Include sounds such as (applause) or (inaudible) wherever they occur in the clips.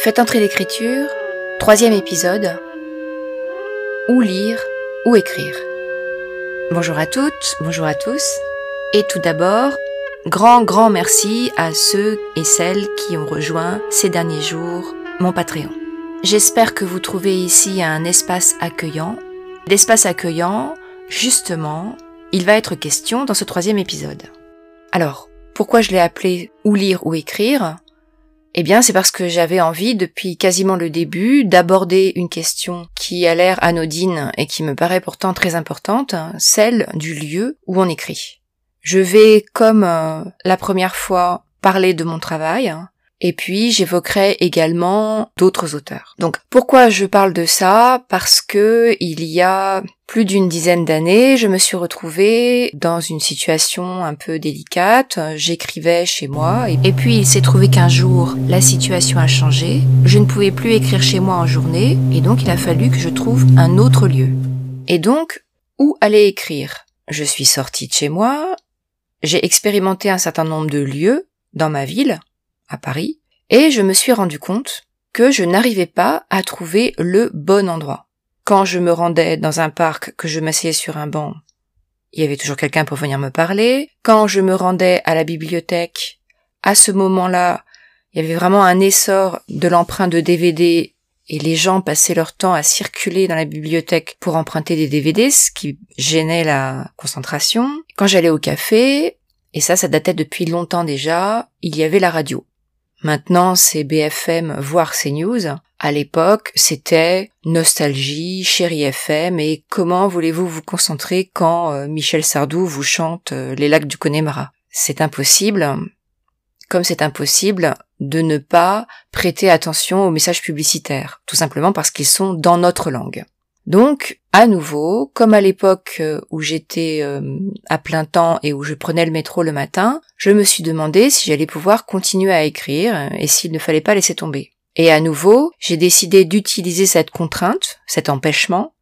Faites entrer l'écriture, troisième épisode. Où lire, où écrire. Bonjour à toutes, bonjour à tous. Et tout d'abord, grand, grand merci à ceux et celles qui ont rejoint ces derniers jours mon Patreon. J'espère que vous trouvez ici un espace accueillant. D'espace accueillant, justement, il va être question dans ce troisième épisode. Alors, pourquoi je l'ai appelé Où lire, où écrire? Eh bien, c'est parce que j'avais envie, depuis quasiment le début, d'aborder une question qui a l'air anodine et qui me paraît pourtant très importante, celle du lieu où on écrit. Je vais, comme euh, la première fois, parler de mon travail, et puis j'évoquerai également d'autres auteurs. Donc pourquoi je parle de ça? Parce que il y a plus d'une dizaine d'années, je me suis retrouvée dans une situation un peu délicate. J'écrivais chez moi et puis il s'est trouvé qu'un jour la situation a changé. Je ne pouvais plus écrire chez moi en journée et donc il a fallu que je trouve un autre lieu. Et donc où aller écrire? Je suis sortie de chez moi. J'ai expérimenté un certain nombre de lieux dans ma ville à Paris, et je me suis rendu compte que je n'arrivais pas à trouver le bon endroit. Quand je me rendais dans un parc, que je m'asseyais sur un banc, il y avait toujours quelqu'un pour venir me parler. Quand je me rendais à la bibliothèque, à ce moment-là, il y avait vraiment un essor de l'emprunt de DVD et les gens passaient leur temps à circuler dans la bibliothèque pour emprunter des DVD, ce qui gênait la concentration. Quand j'allais au café, et ça, ça datait depuis longtemps déjà, il y avait la radio. Maintenant, c'est BFM, voire CNews. À l'époque, c'était nostalgie, chérie FM et comment voulez-vous vous concentrer quand euh, Michel Sardou vous chante euh, les lacs du Connemara? C'est impossible, comme c'est impossible de ne pas prêter attention aux messages publicitaires, tout simplement parce qu'ils sont dans notre langue. Donc, à nouveau, comme à l'époque euh, où j'étais euh, à plein temps et où je prenais le métro le matin, je me suis demandé si j'allais pouvoir continuer à écrire et s'il ne fallait pas laisser tomber. Et à nouveau, j'ai décidé d'utiliser cette contrainte, cet empêchement,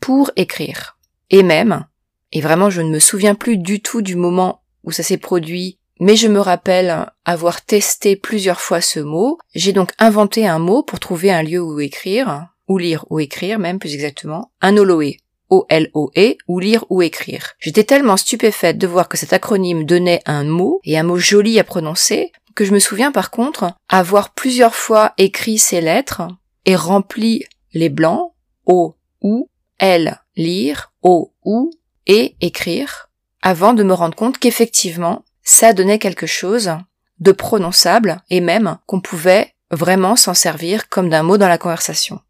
pour écrire. Et même, et vraiment je ne me souviens plus du tout du moment où ça s'est produit, mais je me rappelle avoir testé plusieurs fois ce mot, j'ai donc inventé un mot pour trouver un lieu où écrire, ou lire ou écrire, même plus exactement, un Oloé. O-L-O-E, ou lire ou écrire. J'étais tellement stupéfaite de voir que cet acronyme donnait un mot, et un mot joli à prononcer, que je me souviens par contre avoir plusieurs fois écrit ces lettres et rempli les blancs, O, ou, L, lire, O, ou, et écrire, avant de me rendre compte qu'effectivement, ça donnait quelque chose de prononçable et même qu'on pouvait vraiment s'en servir comme d'un mot dans la conversation.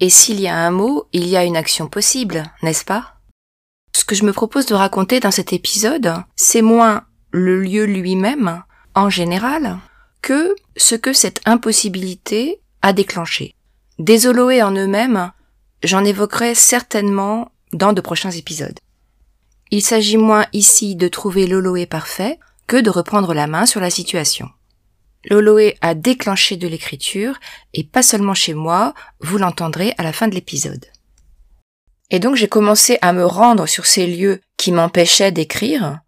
Et s'il y a un mot, il y a une action possible, n'est-ce pas? Ce que je me propose de raconter dans cet épisode, c'est moins le lieu lui-même, en général, que ce que cette impossibilité a déclenché. Des Oloé en eux-mêmes, j'en évoquerai certainement dans de prochains épisodes. Il s'agit moins ici de trouver l'Oloé parfait que de reprendre la main sur la situation. Loloé a déclenché de l'écriture, et pas seulement chez moi, vous l'entendrez à la fin de l'épisode. Et donc j'ai commencé à me rendre sur ces lieux qui m'empêchaient d'écrire.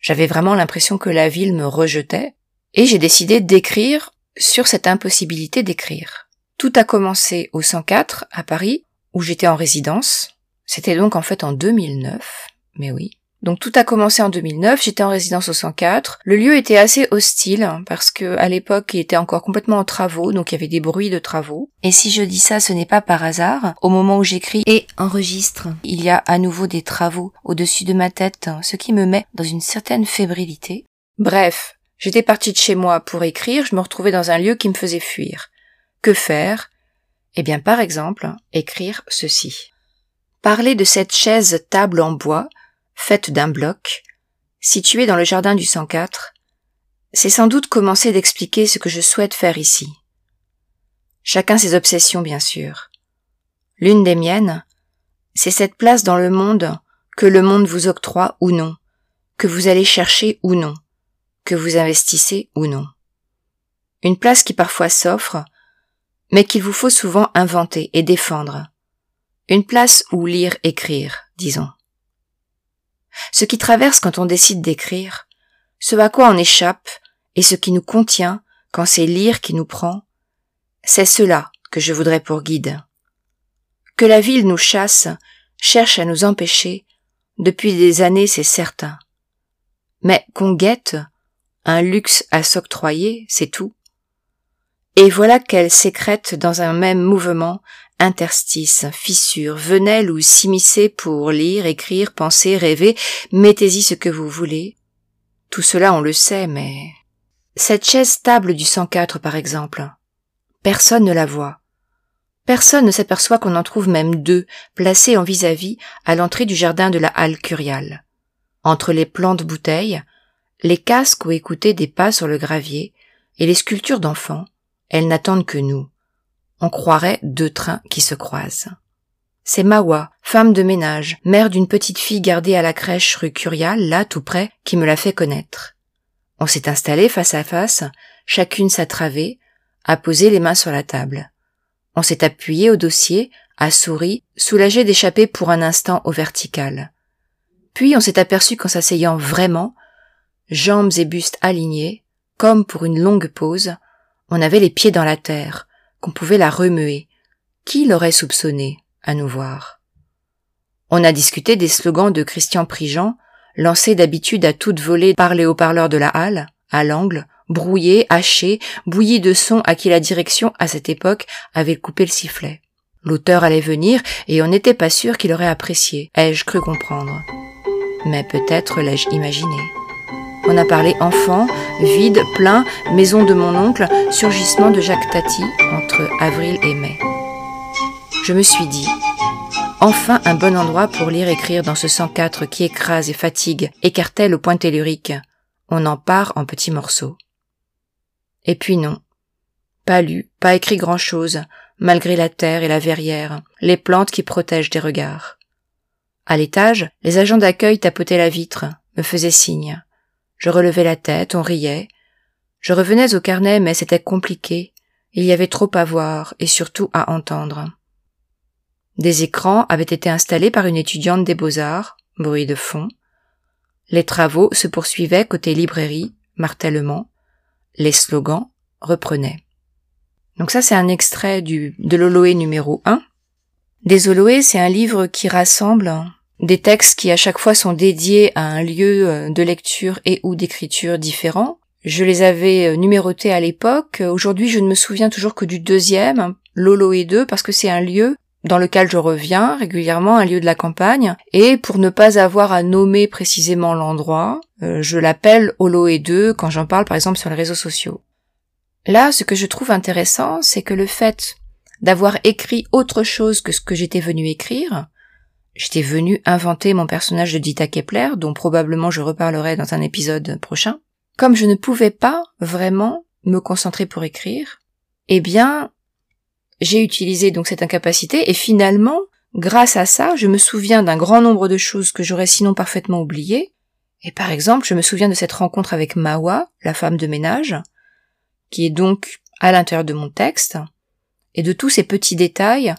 J'avais vraiment l'impression que la ville me rejetait, et j'ai décidé d'écrire sur cette impossibilité d'écrire. Tout a commencé au 104 à Paris, où j'étais en résidence. C'était donc en fait en 2009, mais oui. Donc tout a commencé en 2009, j'étais en résidence au 104. Le lieu était assez hostile hein, parce que à l'époque il était encore complètement en travaux, donc il y avait des bruits de travaux. Et si je dis ça, ce n'est pas par hasard. Au moment où j'écris et enregistre, il y a à nouveau des travaux au-dessus de ma tête, ce qui me met dans une certaine fébrilité. Bref, j'étais partie de chez moi pour écrire, je me retrouvais dans un lieu qui me faisait fuir. Que faire? Eh bien par exemple, écrire ceci. Parler de cette chaise table en bois faite d'un bloc, située dans le jardin du 104, c'est sans doute commencer d'expliquer ce que je souhaite faire ici. Chacun ses obsessions, bien sûr. L'une des miennes, c'est cette place dans le monde que le monde vous octroie ou non, que vous allez chercher ou non, que vous investissez ou non. Une place qui parfois s'offre, mais qu'il vous faut souvent inventer et défendre. Une place où lire, écrire, disons. Ce qui traverse quand on décide d'écrire, ce à quoi on échappe et ce qui nous contient quand c'est lire qui nous prend, C'est cela que je voudrais pour guide. Que la ville nous chasse, cherche à nous empêcher, depuis des années c'est certain. Mais qu'on guette, un luxe à s'octroyer, c'est tout. Et voilà qu'elle sécrète dans un même mouvement interstices, fissures, venelles ou s'immiscer pour lire, écrire, penser, rêver, mettez-y ce que vous voulez. Tout cela on le sait, mais... Cette chaise table du 104 par exemple, personne ne la voit. Personne ne s'aperçoit qu'on en trouve même deux, placés en vis-à-vis à, l'entrée du jardin de la halle curiale. Entre les plantes bouteilles, les casques où écouter des pas sur le gravier, et les sculptures d'enfants, elles n'attendent que nous. On croirait deux trains qui se croisent. C'est Mawa, femme de ménage, mère d'une petite fille gardée à la crèche rue Curial, là tout près, qui me l'a fait connaître. On s'est installé face à face, chacune sa travée, a posé les mains sur la table. On s'est appuyé au dossier, a souri, soulagé d'échapper pour un instant au vertical. Puis on s'est aperçu qu'en s'asseyant vraiment, jambes et bustes alignés, comme pour une longue pause, on avait les pieds dans la terre, pouvait la remuer. Qui l'aurait soupçonné, à nous voir? On a discuté des slogans de Christian Prigent, lancés d'habitude à toute volée par les haut-parleurs de la halle, à l'angle, brouillés, hachés, bouillis de sons à qui la direction, à cette époque, avait coupé le sifflet. L'auteur allait venir, et on n'était pas sûr qu'il aurait apprécié, ai-je cru comprendre. Mais peut-être l'ai-je imaginé. On a parlé enfant, vide, plein, maison de mon oncle, surgissement de Jacques Tati entre avril et mai. Je me suis dit, enfin un bon endroit pour lire écrire dans ce 104 qui écrase et fatigue, écartèle au point tellurique. On en part en petits morceaux. Et puis non. Pas lu, pas écrit grand chose, malgré la terre et la verrière, les plantes qui protègent des regards. À l'étage, les agents d'accueil tapotaient la vitre, me faisaient signe. Je relevais la tête, on riait. Je revenais au carnet, mais c'était compliqué. Il y avait trop à voir et surtout à entendre. Des écrans avaient été installés par une étudiante des beaux-arts, bruit de fond. Les travaux se poursuivaient côté librairie, martèlement. Les slogans reprenaient. Donc ça, c'est un extrait du, de l'Oloé numéro 1. Des Oloé, c'est un livre qui rassemble des textes qui à chaque fois sont dédiés à un lieu euh, de lecture et ou d'écriture différent. Je les avais euh, numérotés à l'époque. Aujourd'hui, je ne me souviens toujours que du deuxième, Lolo et 2, parce que c'est un lieu dans lequel je reviens régulièrement, un lieu de la campagne, et pour ne pas avoir à nommer précisément l'endroit, euh, je l'appelle Holo et 2 quand j'en parle par exemple sur les réseaux sociaux. Là, ce que je trouve intéressant, c'est que le fait d'avoir écrit autre chose que ce que j'étais venu écrire, J'étais venu inventer mon personnage de Dita Kepler, dont probablement je reparlerai dans un épisode prochain. Comme je ne pouvais pas vraiment me concentrer pour écrire, eh bien, j'ai utilisé donc cette incapacité et finalement, grâce à ça, je me souviens d'un grand nombre de choses que j'aurais sinon parfaitement oubliées. Et par exemple, je me souviens de cette rencontre avec Mawa, la femme de ménage, qui est donc à l'intérieur de mon texte, et de tous ces petits détails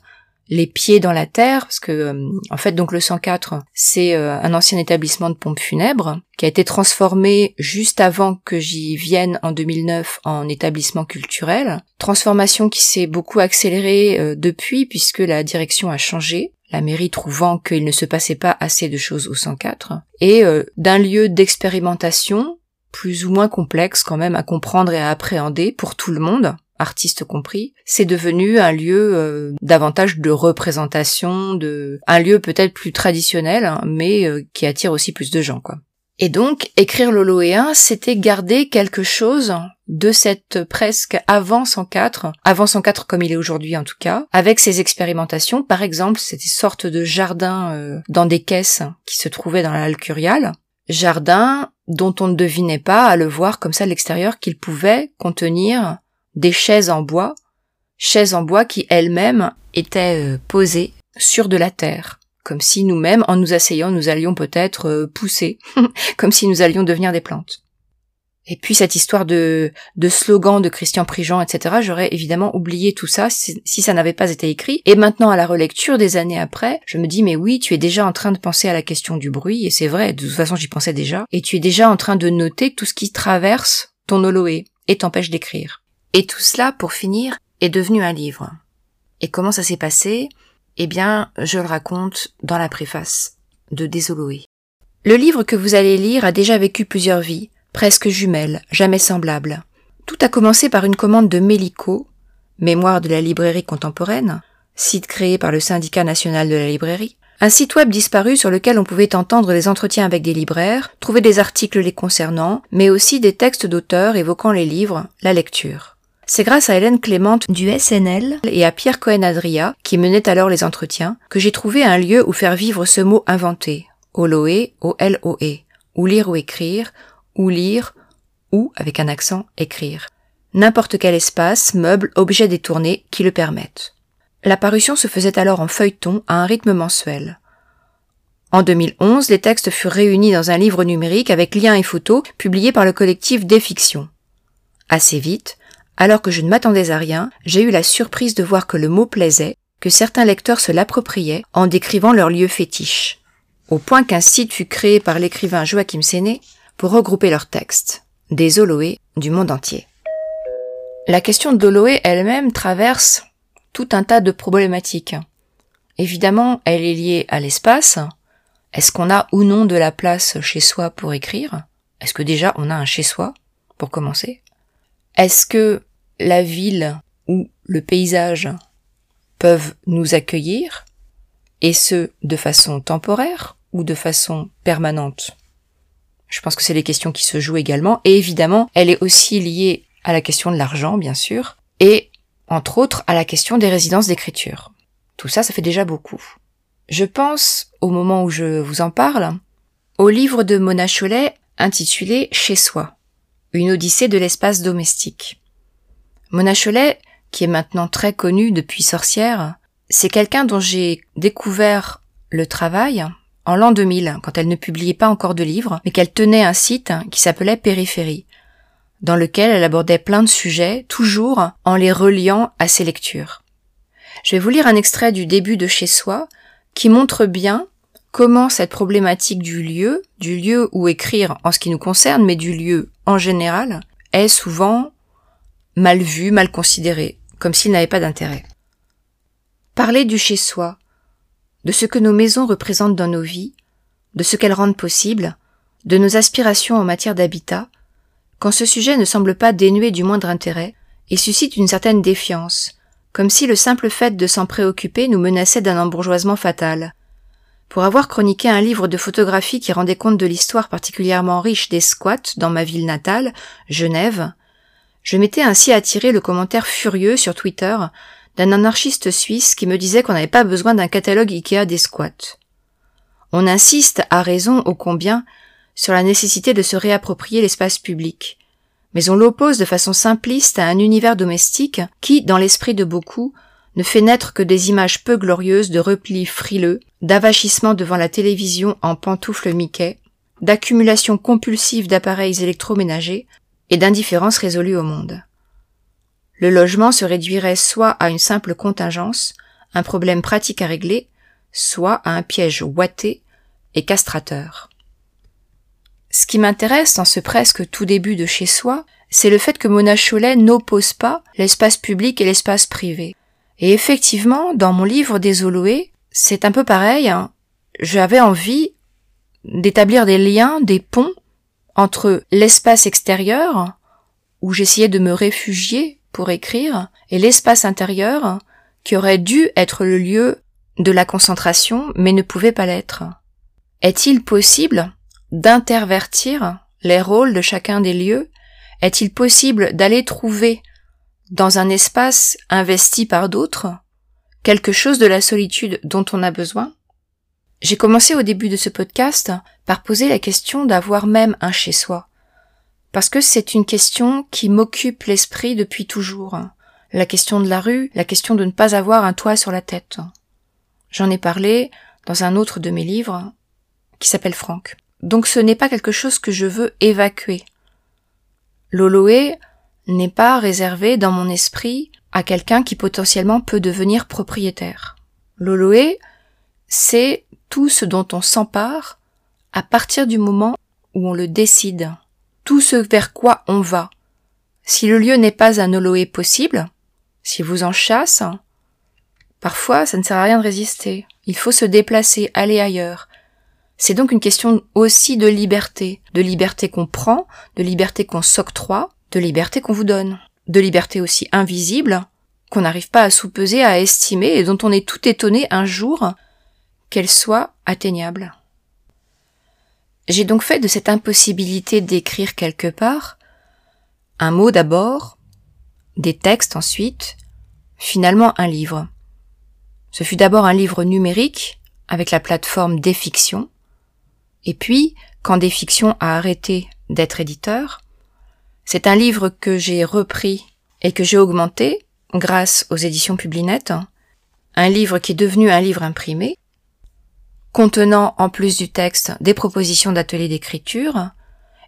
les pieds dans la terre, parce que euh, en fait donc le 104 c'est euh, un ancien établissement de pompes funèbres qui a été transformé juste avant que j'y vienne en 2009 en établissement culturel. Transformation qui s'est beaucoup accélérée euh, depuis puisque la direction a changé. La mairie trouvant qu'il ne se passait pas assez de choses au 104 et d'un lieu d'expérimentation plus ou moins complexe quand même à comprendre et à appréhender pour tout le monde artistes compris, c'est devenu un lieu euh, davantage de représentation, de un lieu peut-être plus traditionnel, hein, mais euh, qui attire aussi plus de gens, quoi. Et donc, écrire l'Oloéen, c'était garder quelque chose de cette presque avant 104, avant 104 comme il est aujourd'hui en tout cas, avec ses expérimentations, par exemple, cette sorte de jardin euh, dans des caisses qui se trouvaient dans la jardin dont on ne devinait pas à le voir comme ça à l'extérieur qu'il pouvait contenir des chaises en bois, chaises en bois qui elles-mêmes étaient euh, posées sur de la terre, comme si nous-mêmes, en nous asseyant, nous allions peut-être euh, pousser, (laughs) comme si nous allions devenir des plantes. Et puis cette histoire de, de slogan de Christian Prigent, etc., j'aurais évidemment oublié tout ça si, si ça n'avait pas été écrit. Et maintenant, à la relecture des années après, je me dis, mais oui, tu es déjà en train de penser à la question du bruit, et c'est vrai, de toute façon j'y pensais déjà, et tu es déjà en train de noter tout ce qui traverse ton Oloé et t'empêche d'écrire. Et tout cela, pour finir, est devenu un livre. Et comment ça s'est passé? Eh bien, je le raconte dans la préface de Désoloé. Le livre que vous allez lire a déjà vécu plusieurs vies, presque jumelles, jamais semblables. Tout a commencé par une commande de Mélico, Mémoire de la librairie contemporaine, site créé par le syndicat national de la librairie, un site web disparu sur lequel on pouvait entendre des entretiens avec des libraires, trouver des articles les concernant, mais aussi des textes d'auteurs évoquant les livres, la lecture. C'est grâce à Hélène Clément du SNL et à Pierre Cohen-Adria, qui menait alors les entretiens, que j'ai trouvé un lieu où faire vivre ce mot inventé, Oloé, O-L-O-E, ou lire ou écrire, ou lire, ou, avec un accent, écrire. N'importe quel espace, meuble, objet détourné qui le permettent. La parution se faisait alors en feuilleton à un rythme mensuel. En 2011, les textes furent réunis dans un livre numérique avec liens et photos publiés par le collectif Des Fictions. Assez vite, alors que je ne m'attendais à rien, j'ai eu la surprise de voir que le mot plaisait, que certains lecteurs se l'appropriaient en décrivant leur lieu fétiche, au point qu'un site fut créé par l'écrivain Joachim Séné pour regrouper leurs textes, des Oloé du monde entier. La question d'Oloé elle-même traverse tout un tas de problématiques. Évidemment, elle est liée à l'espace. Est-ce qu'on a ou non de la place chez soi pour écrire? Est-ce que déjà on a un chez soi, pour commencer? Est-ce que la ville ou le paysage peuvent nous accueillir, et ce, de façon temporaire ou de façon permanente? Je pense que c'est les questions qui se jouent également, et évidemment, elle est aussi liée à la question de l'argent, bien sûr, et entre autres à la question des résidences d'écriture. Tout ça, ça fait déjà beaucoup. Je pense, au moment où je vous en parle, au livre de Mona Cholet intitulé Chez soi, une odyssée de l'espace domestique. Mona Cholet, qui est maintenant très connue depuis Sorcière, c'est quelqu'un dont j'ai découvert le travail en l'an 2000, quand elle ne publiait pas encore de livres, mais qu'elle tenait un site qui s'appelait Périphérie, dans lequel elle abordait plein de sujets, toujours en les reliant à ses lectures. Je vais vous lire un extrait du début de Chez soi, qui montre bien comment cette problématique du lieu, du lieu où écrire en ce qui nous concerne, mais du lieu en général, est souvent mal vu, mal considéré, comme s'il n'avait pas d'intérêt. Parler du chez soi, de ce que nos maisons représentent dans nos vies, de ce qu'elles rendent possible, de nos aspirations en matière d'habitat, quand ce sujet ne semble pas dénué du moindre intérêt, et suscite une certaine défiance, comme si le simple fait de s'en préoccuper nous menaçait d'un embourgeoisement fatal. Pour avoir chroniqué un livre de photographie qui rendait compte de l'histoire particulièrement riche des squats dans ma ville natale, Genève, je m'étais ainsi attiré le commentaire furieux sur Twitter d'un anarchiste suisse qui me disait qu'on n'avait pas besoin d'un catalogue Ikea des squats. On insiste, à raison ô combien, sur la nécessité de se réapproprier l'espace public, mais on l'oppose de façon simpliste à un univers domestique qui, dans l'esprit de beaucoup, ne fait naître que des images peu glorieuses de replis frileux, d'avachissement devant la télévision en pantoufles Mickey, d'accumulation compulsive d'appareils électroménagers et d'indifférence résolue au monde. Le logement se réduirait soit à une simple contingence, un problème pratique à régler, soit à un piège ouaté et castrateur. Ce qui m'intéresse dans ce presque tout début de chez soi, c'est le fait que Mona Cholet n'oppose pas l'espace public et l'espace privé. Et effectivement, dans mon livre Désoloé, c'est un peu pareil. Hein. J'avais envie d'établir des liens, des ponts entre l'espace extérieur, où j'essayais de me réfugier pour écrire, et l'espace intérieur, qui aurait dû être le lieu de la concentration, mais ne pouvait pas l'être. Est-il possible d'intervertir les rôles de chacun des lieux? Est-il possible d'aller trouver dans un espace investi par d'autres quelque chose de la solitude dont on a besoin? J'ai commencé au début de ce podcast par poser la question d'avoir même un chez soi, parce que c'est une question qui m'occupe l'esprit depuis toujours. La question de la rue, la question de ne pas avoir un toit sur la tête. J'en ai parlé dans un autre de mes livres qui s'appelle Franck. Donc ce n'est pas quelque chose que je veux évacuer. L'Oloé n'est pas réservé dans mon esprit à quelqu'un qui potentiellement peut devenir propriétaire. L'Oloé, c'est tout ce dont on s'empare à partir du moment où on le décide, tout ce vers quoi on va. Si le lieu n'est pas un Oloé possible, si vous en chasse, parfois ça ne sert à rien de résister. Il faut se déplacer, aller ailleurs. C'est donc une question aussi de liberté, de liberté qu'on prend, de liberté qu'on s'octroie, de liberté qu'on vous donne, de liberté aussi invisible, qu'on n'arrive pas à soupeser, à estimer, et dont on est tout étonné un jour qu'elle soit atteignable. J'ai donc fait de cette impossibilité d'écrire quelque part un mot d'abord, des textes ensuite, finalement un livre. Ce fut d'abord un livre numérique avec la plateforme Desfictions, et puis, quand Desfictions a arrêté d'être éditeur, c'est un livre que j'ai repris et que j'ai augmenté grâce aux éditions Publinet, un livre qui est devenu un livre imprimé, contenant en plus du texte des propositions d'ateliers d'écriture,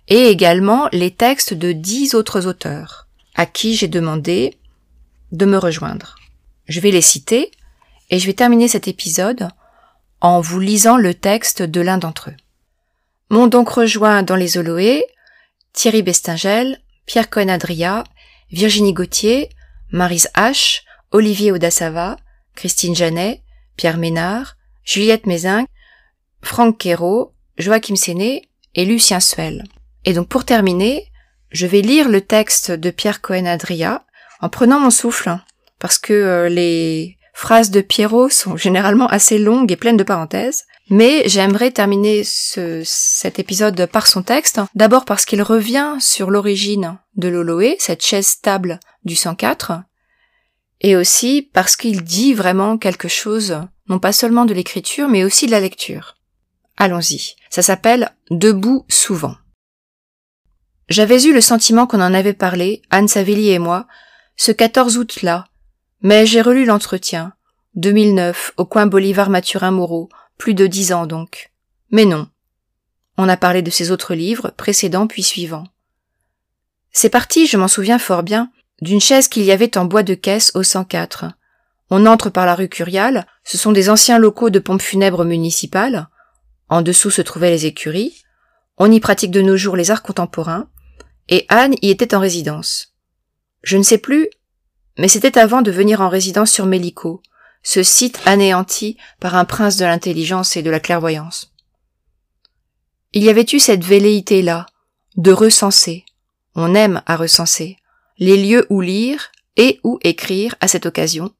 et également les textes de dix autres auteurs, à qui j'ai demandé de me rejoindre. Je vais les citer, et je vais terminer cet épisode en vous lisant le texte de l'un d'entre eux. M'ont donc rejoint dans les Oloé Thierry Bestingel, Pierre Cohen-Adria, Virginie Gauthier, Marise H, Olivier Audasava, Christine Janet, Pierre Ménard, Juliette Mézin, Franck Quérault, Joachim Séné et Lucien Suel. Et donc pour terminer, je vais lire le texte de Pierre Cohen-Adria en prenant mon souffle, parce que euh, les phrases de Pierrot sont généralement assez longues et pleines de parenthèses. Mais j'aimerais terminer ce, cet épisode par son texte, d'abord parce qu'il revient sur l'origine de l'Oloé, cette chaise stable du 104, et aussi parce qu'il dit vraiment quelque chose, non pas seulement de l'écriture, mais aussi de la lecture. Allons-y. Ça s'appelle Debout souvent. J'avais eu le sentiment qu'on en avait parlé, Anne Savelli et moi, ce 14 août-là, mais j'ai relu l'entretien, 2009, au coin Bolivar-Mathurin-Moreau, plus de dix ans donc. Mais non. On a parlé de ses autres livres, précédents puis suivants. C'est parti, je m'en souviens fort bien, d'une chaise qu'il y avait en bois de caisse au 104. On entre par la rue Curial, ce sont des anciens locaux de pompes funèbres municipales, en dessous se trouvaient les écuries. On y pratique de nos jours les arts contemporains. Et Anne y était en résidence. Je ne sais plus, mais c'était avant de venir en résidence sur Mélico, ce site anéanti par un prince de l'intelligence et de la clairvoyance. Il y avait eu cette velléité-là, de recenser, on aime à recenser, les lieux où lire et où écrire à cette occasion,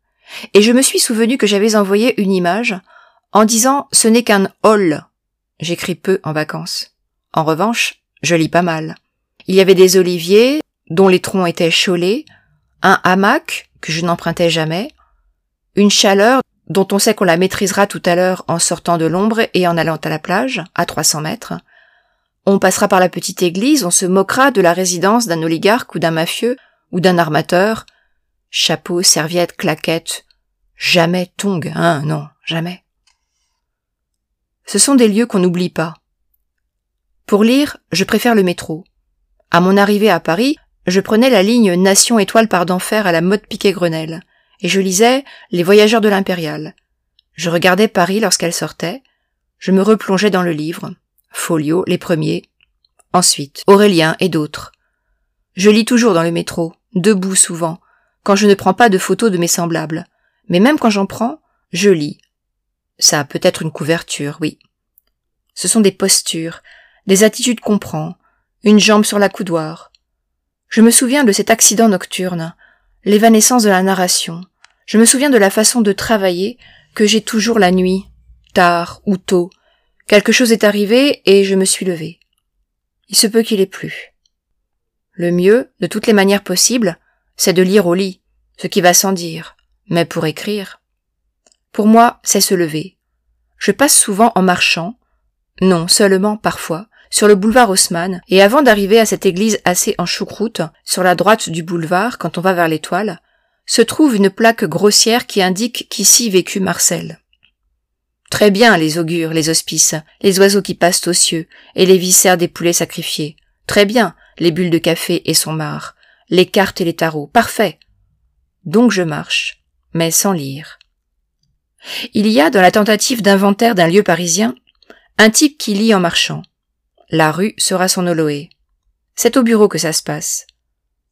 et je me suis souvenu que j'avais envoyé une image en disant ce n'est qu'un hall J'écris peu en vacances. En revanche, je lis pas mal. Il y avait des oliviers, dont les troncs étaient chaulés, un hamac, que je n'empruntais jamais, une chaleur dont on sait qu'on la maîtrisera tout à l'heure en sortant de l'ombre et en allant à la plage, à 300 mètres. On passera par la petite église, on se moquera de la résidence d'un oligarque ou d'un mafieux ou d'un armateur. Chapeau, serviette, claquette. Jamais tongue, hein, non, jamais. Ce sont des lieux qu'on n'oublie pas. Pour lire, je préfère le métro. À mon arrivée à Paris, je prenais la ligne Nation étoile par d'enfer à la mode Piquet-Grenelle, et je lisais Les voyageurs de l'Impériale. Je regardais Paris lorsqu'elle sortait, je me replongeais dans le livre, Folio, les premiers, ensuite Aurélien et d'autres. Je lis toujours dans le métro, debout souvent, quand je ne prends pas de photos de mes semblables, mais même quand j'en prends, je lis, ça a peut-être une couverture, oui. Ce sont des postures, des attitudes qu'on prend, une jambe sur la coudoir. Je me souviens de cet accident nocturne, l'évanescence de la narration. Je me souviens de la façon de travailler que j'ai toujours la nuit, tard ou tôt. Quelque chose est arrivé et je me suis levé. Il se peut qu'il ait plu. Le mieux, de toutes les manières possibles, c'est de lire au lit, ce qui va sans dire, mais pour écrire. Pour moi, c'est se lever. Je passe souvent en marchant, non seulement parfois, sur le boulevard Haussmann, et avant d'arriver à cette église assez en choucroute, sur la droite du boulevard, quand on va vers l'étoile, se trouve une plaque grossière qui indique qu'ici vécut Marcel. Très bien les augures, les hospices, les oiseaux qui passent aux cieux, et les viscères des poulets sacrifiés. Très bien les bulles de café et son marc, les cartes et les tarots. Parfait. Donc je marche, mais sans lire. Il y a, dans la tentative d'inventaire d'un lieu parisien, un type qui lit en marchant. La rue sera son Oloé. C'est au bureau que ça se passe.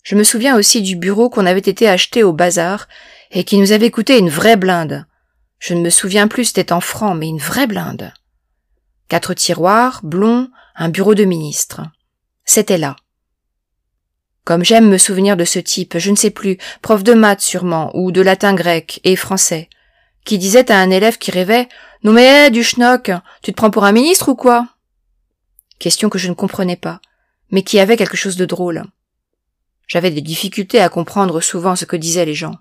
Je me souviens aussi du bureau qu'on avait été acheté au bazar et qui nous avait coûté une vraie blinde. Je ne me souviens plus c'était en francs, mais une vraie blinde. Quatre tiroirs, blonds, un bureau de ministre. C'était là. Comme j'aime me souvenir de ce type, je ne sais plus, prof de maths sûrement, ou de latin grec et français, qui disait à un élève qui rêvait Non mais du schnock, tu te prends pour un ministre ou quoi? Question que je ne comprenais pas, mais qui avait quelque chose de drôle. J'avais des difficultés à comprendre souvent ce que disaient les gens.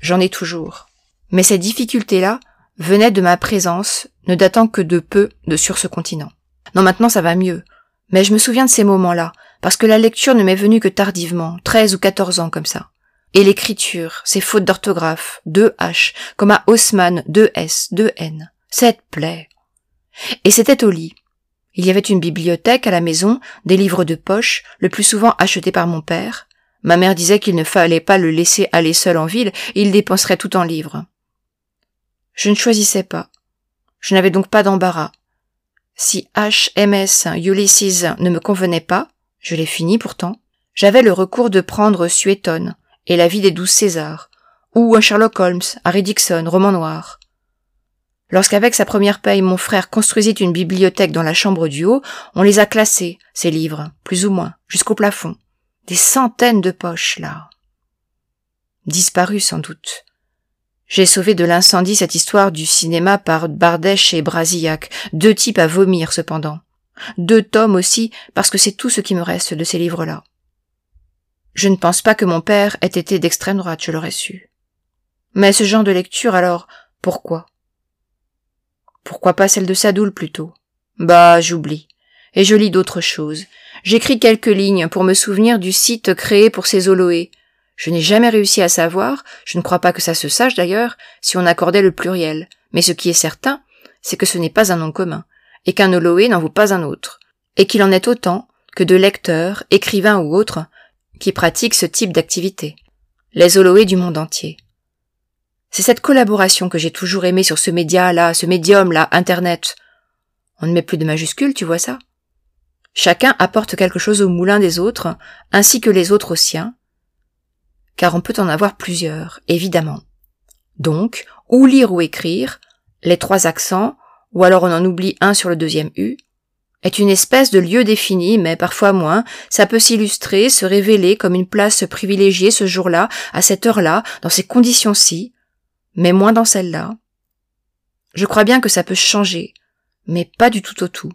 J'en ai toujours. Mais ces difficultés-là venaient de ma présence, ne datant que de peu de sur ce continent. Non, maintenant ça va mieux. Mais je me souviens de ces moments-là, parce que la lecture ne m'est venue que tardivement, treize ou quatorze ans comme ça. Et l'écriture, ces fautes d'orthographe, deux H, comme à Haussmann, deux S, deux N. Cette plaie. Et c'était au lit. Il y avait une bibliothèque à la maison, des livres de poche, le plus souvent achetés par mon père. Ma mère disait qu'il ne fallait pas le laisser aller seul en ville, il dépenserait tout en livres. Je ne choisissais pas. Je n'avais donc pas d'embarras. Si HMS Ulysses ne me convenait pas, je l'ai fini pourtant, j'avais le recours de prendre Suétone, et la vie des douze Césars, ou un Sherlock Holmes, Harry Dixon, roman noir. Lorsqu'avec sa première paye mon frère construisit une bibliothèque dans la chambre du haut, on les a classés, ces livres, plus ou moins, jusqu'au plafond. Des centaines de poches, là. Disparus sans doute. J'ai sauvé de l'incendie cette histoire du cinéma par Bardèche et Brasillac, deux types à vomir cependant. Deux tomes aussi, parce que c'est tout ce qui me reste de ces livres-là. Je ne pense pas que mon père ait été d'extrême droite, je l'aurais su. Mais ce genre de lecture, alors, pourquoi? Pourquoi pas celle de Sadoul plutôt? Bah, j'oublie. Et je lis d'autres choses. J'écris quelques lignes pour me souvenir du site créé pour ces Oloé. Je n'ai jamais réussi à savoir, je ne crois pas que ça se sache d'ailleurs, si on accordait le pluriel. Mais ce qui est certain, c'est que ce n'est pas un nom commun, et qu'un Oloé n'en vaut pas un autre, et qu'il en est autant que de lecteurs, écrivains ou autres, qui pratiquent ce type d'activité. Les Oloé du monde entier. C'est cette collaboration que j'ai toujours aimée sur ce média-là, ce médium-là, Internet. On ne met plus de majuscules, tu vois ça? Chacun apporte quelque chose au moulin des autres, ainsi que les autres au sien, car on peut en avoir plusieurs, évidemment. Donc, ou lire ou écrire, les trois accents, ou alors on en oublie un sur le deuxième U, est une espèce de lieu défini, mais parfois moins, ça peut s'illustrer, se révéler comme une place privilégiée ce jour-là, à cette heure-là, dans ces conditions-ci, mais moins dans celle-là. Je crois bien que ça peut changer, mais pas du tout au tout.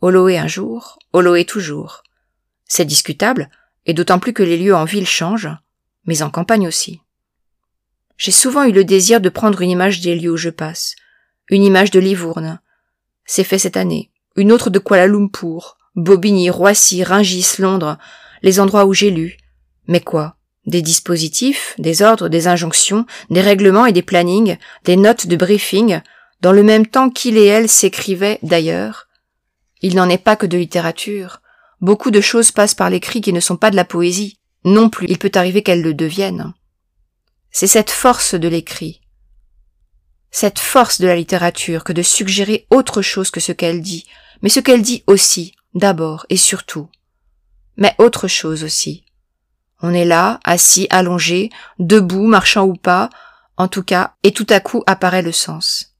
Holoé un jour, Holoé toujours. C'est discutable, et d'autant plus que les lieux en ville changent, mais en campagne aussi. J'ai souvent eu le désir de prendre une image des lieux où je passe, une image de Livourne. C'est fait cette année une autre de Kuala Lumpur, Bobigny, Roissy, Ringis, Londres, les endroits où j'ai lu. Mais quoi? Des dispositifs, des ordres, des injonctions, des règlements et des plannings, des notes de briefing, dans le même temps qu'il et elle s'écrivaient d'ailleurs. Il n'en est pas que de littérature. Beaucoup de choses passent par l'écrit qui ne sont pas de la poésie. Non plus, il peut arriver qu'elles le deviennent. C'est cette force de l'écrit, cette force de la littérature que de suggérer autre chose que ce qu'elle dit, mais ce qu'elle dit aussi, d'abord et surtout. Mais autre chose aussi. On est là, assis, allongé, debout, marchant ou pas, en tout cas, et tout à coup apparaît le sens.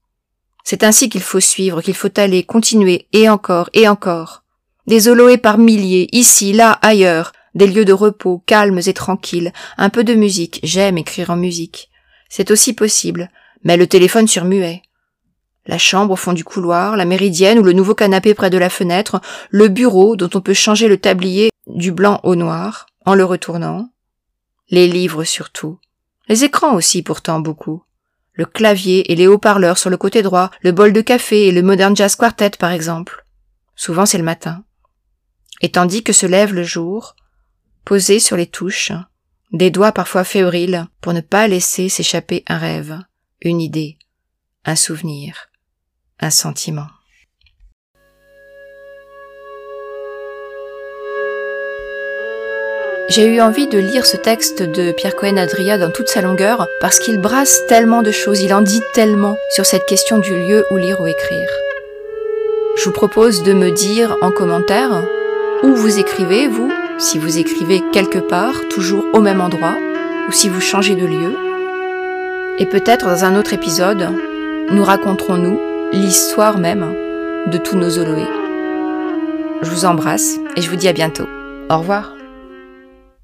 C'est ainsi qu'il faut suivre, qu'il faut aller, continuer, et encore, et encore. Des oloés par milliers, ici, là, ailleurs, des lieux de repos, calmes et tranquilles, un peu de musique, j'aime écrire en musique. C'est aussi possible, mais le téléphone sur muet, la chambre au fond du couloir, la méridienne ou le nouveau canapé près de la fenêtre, le bureau dont on peut changer le tablier du blanc au noir en le retournant, les livres surtout, les écrans aussi pourtant beaucoup, le clavier et les haut-parleurs sur le côté droit, le bol de café et le Modern Jazz Quartet par exemple. Souvent c'est le matin. Et tandis que se lève le jour, posé sur les touches, des doigts parfois fébriles pour ne pas laisser s'échapper un rêve, une idée, un souvenir un sentiment. J'ai eu envie de lire ce texte de Pierre Cohen Adria dans toute sa longueur parce qu'il brasse tellement de choses, il en dit tellement sur cette question du lieu où lire ou écrire. Je vous propose de me dire en commentaire où vous écrivez, vous, si vous écrivez quelque part, toujours au même endroit, ou si vous changez de lieu. Et peut-être dans un autre épisode, nous raconterons-nous l'histoire même de tous nos Zoloés. Je vous embrasse et je vous dis à bientôt. Au revoir.